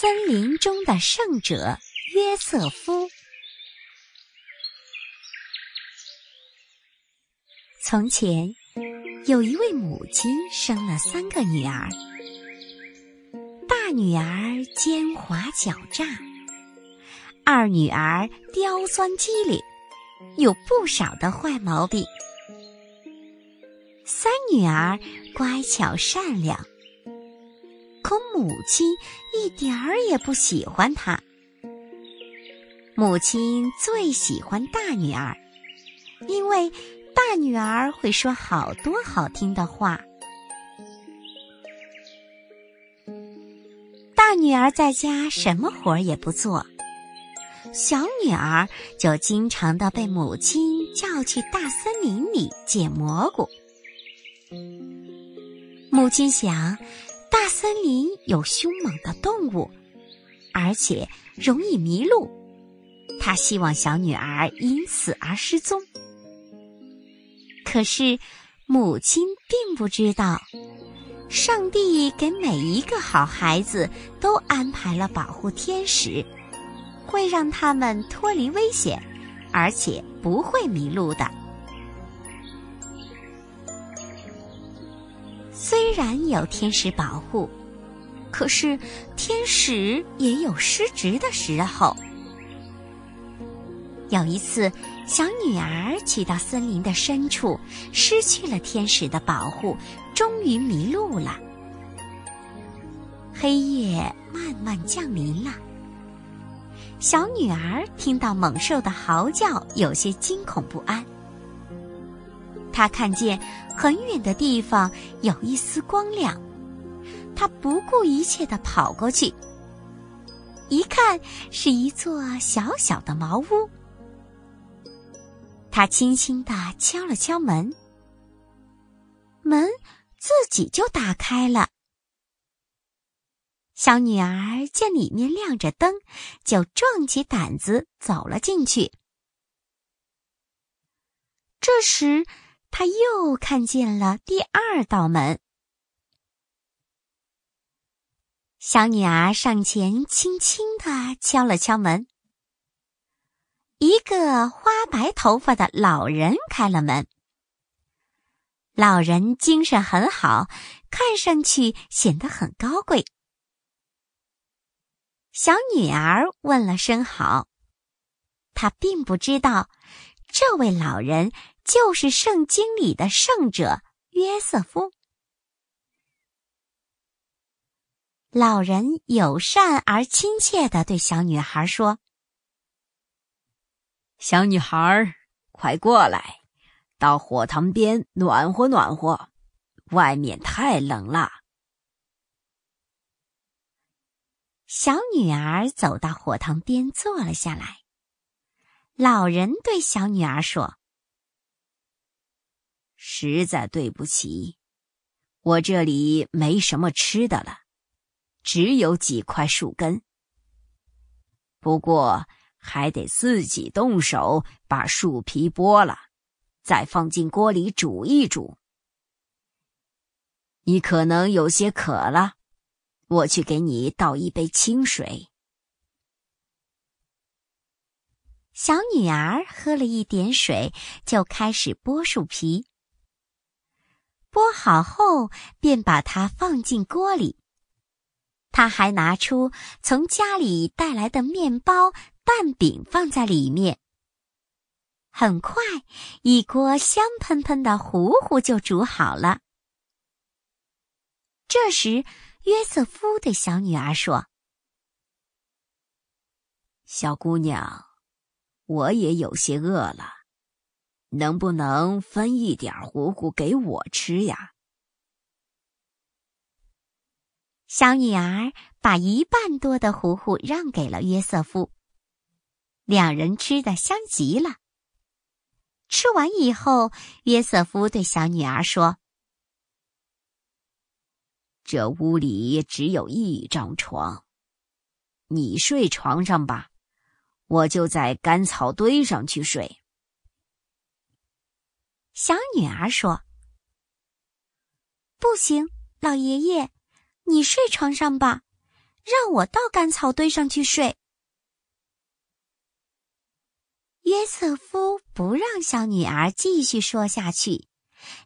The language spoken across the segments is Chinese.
森林中的圣者约瑟夫。从前，有一位母亲生了三个女儿。大女儿奸猾狡诈，二女儿刁钻机灵，有不少的坏毛病。三女儿乖巧善良。可母亲一点儿也不喜欢她。母亲最喜欢大女儿，因为大女儿会说好多好听的话。大女儿在家什么活儿也不做，小女儿就经常的被母亲叫去大森林里捡蘑菇。母亲想。大森林有凶猛的动物，而且容易迷路。他希望小女儿因此而失踪。可是，母亲并不知道，上帝给每一个好孩子都安排了保护天使，会让他们脱离危险，而且不会迷路的。虽然有天使保护，可是天使也有失职的时候。有一次，小女儿去到森林的深处，失去了天使的保护，终于迷路了。黑夜慢慢降临了，小女儿听到猛兽的嚎叫，有些惊恐不安。他看见很远的地方有一丝光亮，他不顾一切的跑过去。一看是一座小小的茅屋，他轻轻的敲了敲门，门自己就打开了。小女儿见里面亮着灯，就壮起胆子走了进去。这时。他又看见了第二道门，小女儿上前轻轻的敲了敲门。一个花白头发的老人开了门。老人精神很好，看上去显得很高贵。小女儿问了声好，她并不知道这位老人。就是圣经里的圣者约瑟夫。老人友善而亲切的对小女孩说：“小女孩，快过来，到火塘边暖和暖和，外面太冷了。”小女儿走到火塘边坐了下来。老人对小女儿说。实在对不起，我这里没什么吃的了，只有几块树根。不过还得自己动手把树皮剥了，再放进锅里煮一煮。你可能有些渴了，我去给你倒一杯清水。小女儿喝了一点水，就开始剥树皮。剥好后，便把它放进锅里。他还拿出从家里带来的面包、蛋饼放在里面。很快，一锅香喷喷的糊糊就煮好了。这时，约瑟夫对小女儿说：“小姑娘，我也有些饿了。”能不能分一点糊糊给我吃呀？小女儿把一半多的糊糊让给了约瑟夫，两人吃的香极了。吃完以后，约瑟夫对小女儿说：“这屋里只有一张床，你睡床上吧，我就在干草堆上去睡。”小女儿说：“不行，老爷爷，你睡床上吧，让我到干草堆上去睡。”约瑟夫不让小女儿继续说下去，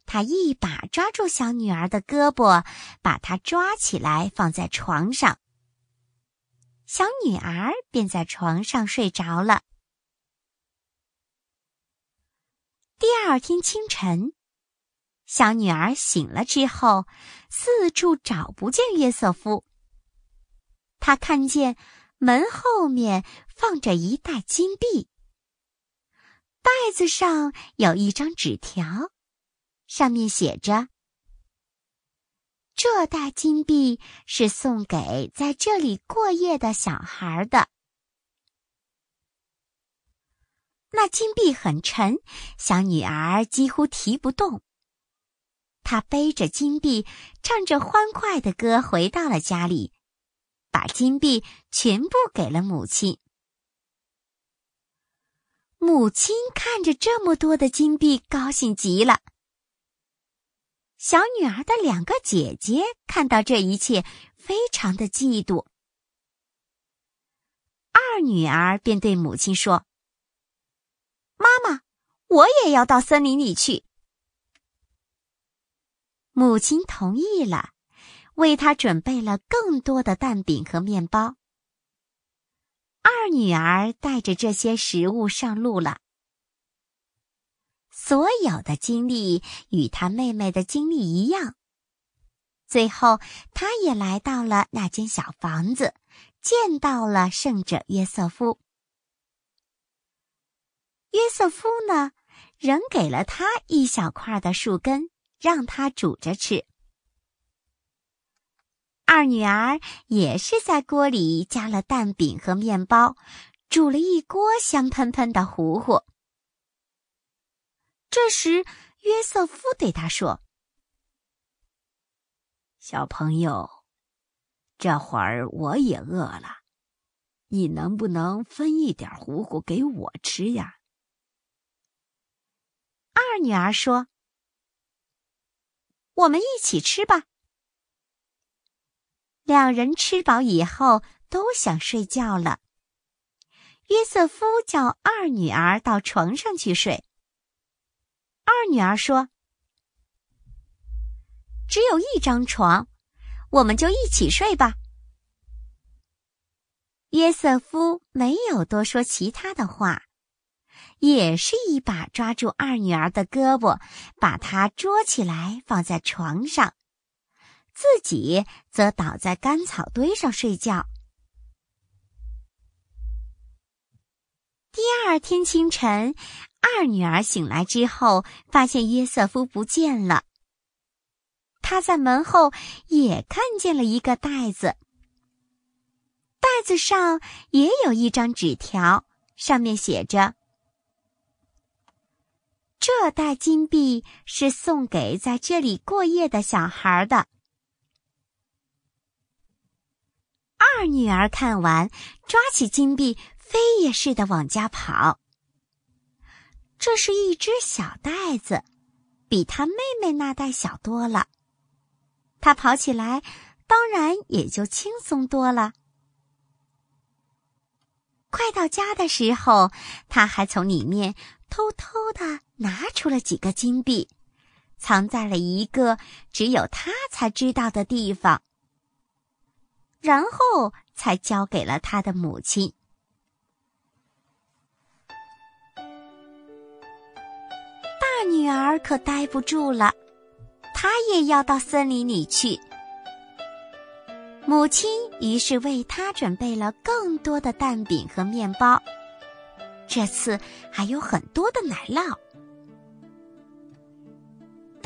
他一把抓住小女儿的胳膊，把她抓起来放在床上。小女儿便在床上睡着了。第二天清晨，小女儿醒了之后，四处找不见约瑟夫。她看见门后面放着一袋金币，袋子上有一张纸条，上面写着。这袋金币是送给在这里过夜的小孩的。那金币很沉，小女儿几乎提不动。她背着金币，唱着欢快的歌，回到了家里，把金币全部给了母亲。母亲看着这么多的金币，高兴极了。小女儿的两个姐姐看到这一切，非常的嫉妒。二女儿便对母亲说：“妈妈，我也要到森林里去。”母亲同意了，为她准备了更多的蛋饼和面包。二女儿带着这些食物上路了。所有的经历与他妹妹的经历一样。最后，他也来到了那间小房子，见到了圣者约瑟夫。约瑟夫呢，仍给了他一小块的树根，让他煮着吃。二女儿也是在锅里加了蛋饼和面包，煮了一锅香喷喷的糊糊。这时，约瑟夫对他说：“小朋友，这会儿我也饿了，你能不能分一点糊糊给我吃呀？”二女儿说：“我们一起吃吧。”两人吃饱以后都想睡觉了。约瑟夫叫二女儿到床上去睡。二女儿说：“只有一张床，我们就一起睡吧。”约瑟夫没有多说其他的话，也是一把抓住二女儿的胳膊，把她捉起来放在床上，自己则倒在干草堆上睡觉。第二天清晨。二女儿醒来之后，发现约瑟夫不见了。她在门后也看见了一个袋子，袋子上也有一张纸条，上面写着：“这袋金币是送给在这里过夜的小孩的。”二女儿看完，抓起金币，飞也似的往家跑。这是一只小袋子，比他妹妹那袋小多了。他跑起来，当然也就轻松多了。快到家的时候，他还从里面偷偷的拿出了几个金币，藏在了一个只有他才知道的地方，然后才交给了他的母亲。大女儿可待不住了，她也要到森林里去。母亲于是为她准备了更多的蛋饼和面包，这次还有很多的奶酪。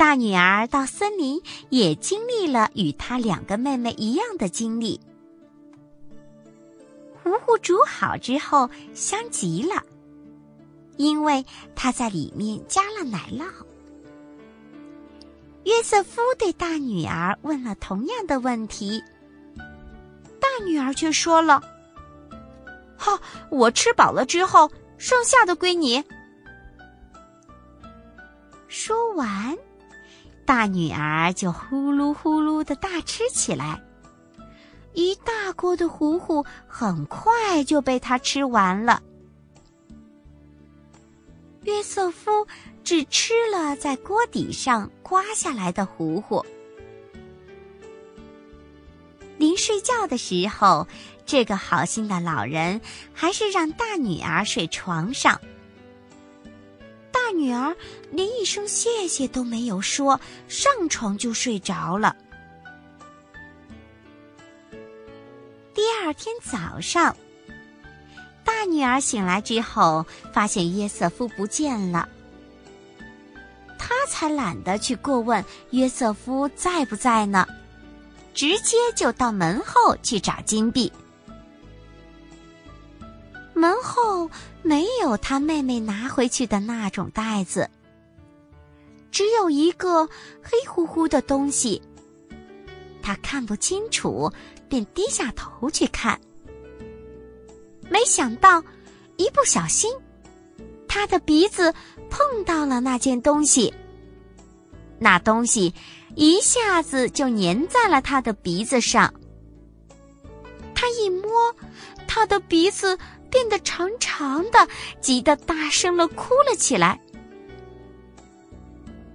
大女儿到森林也经历了与她两个妹妹一样的经历。糊糊煮好之后，香极了。因为他在里面加了奶酪。约瑟夫对大女儿问了同样的问题，大女儿却说了：“哈，我吃饱了之后，剩下的归你。”说完，大女儿就呼噜呼噜的大吃起来。一大锅的糊糊很快就被他吃完了。约瑟夫只吃了在锅底上刮下来的糊糊。临睡觉的时候，这个好心的老人还是让大女儿睡床上。女儿连一声谢谢都没有说，上床就睡着了。第二天早上，大女儿醒来之后，发现约瑟夫不见了。她才懒得去过问约瑟夫在不在呢，直接就到门后去找金币。门后没有他妹妹拿回去的那种袋子，只有一个黑乎乎的东西。他看不清楚，便低下头去看。没想到，一不小心，他的鼻子碰到了那件东西。那东西一下子就粘在了他的鼻子上。他一摸，他的鼻子。变得长长的，急得大声的哭了起来。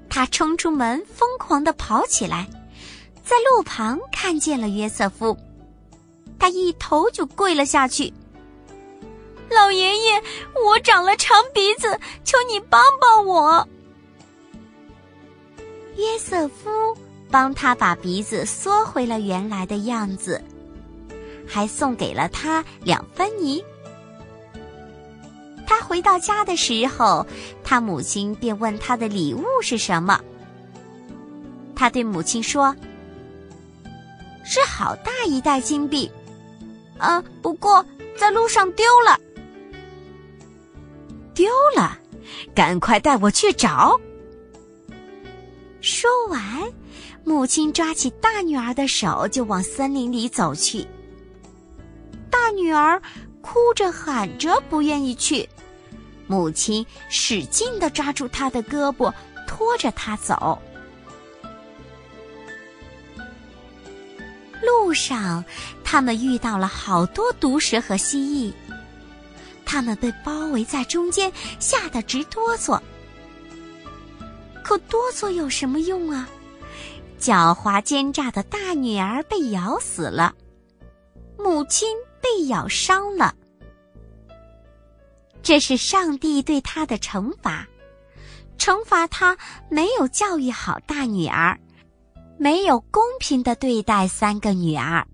他冲出门，疯狂的跑起来，在路旁看见了约瑟夫，他一头就跪了下去。老爷爷，我长了长鼻子，求你帮帮我。约瑟夫帮他把鼻子缩回了原来的样子，还送给了他两分泥。他回到家的时候，他母亲便问他的礼物是什么。他对母亲说：“是好大一袋金币，嗯，不过在路上丢了。丢了，赶快带我去找。”说完，母亲抓起大女儿的手就往森林里走去。大女儿。哭着喊着不愿意去，母亲使劲的抓住他的胳膊，拖着他走。路上，他们遇到了好多毒蛇和蜥蜴，他们被包围在中间，吓得直哆嗦。可哆嗦有什么用啊？狡猾奸诈的大女儿被咬死了，母亲。被咬伤了，这是上帝对他的惩罚，惩罚他没有教育好大女儿，没有公平的对待三个女儿。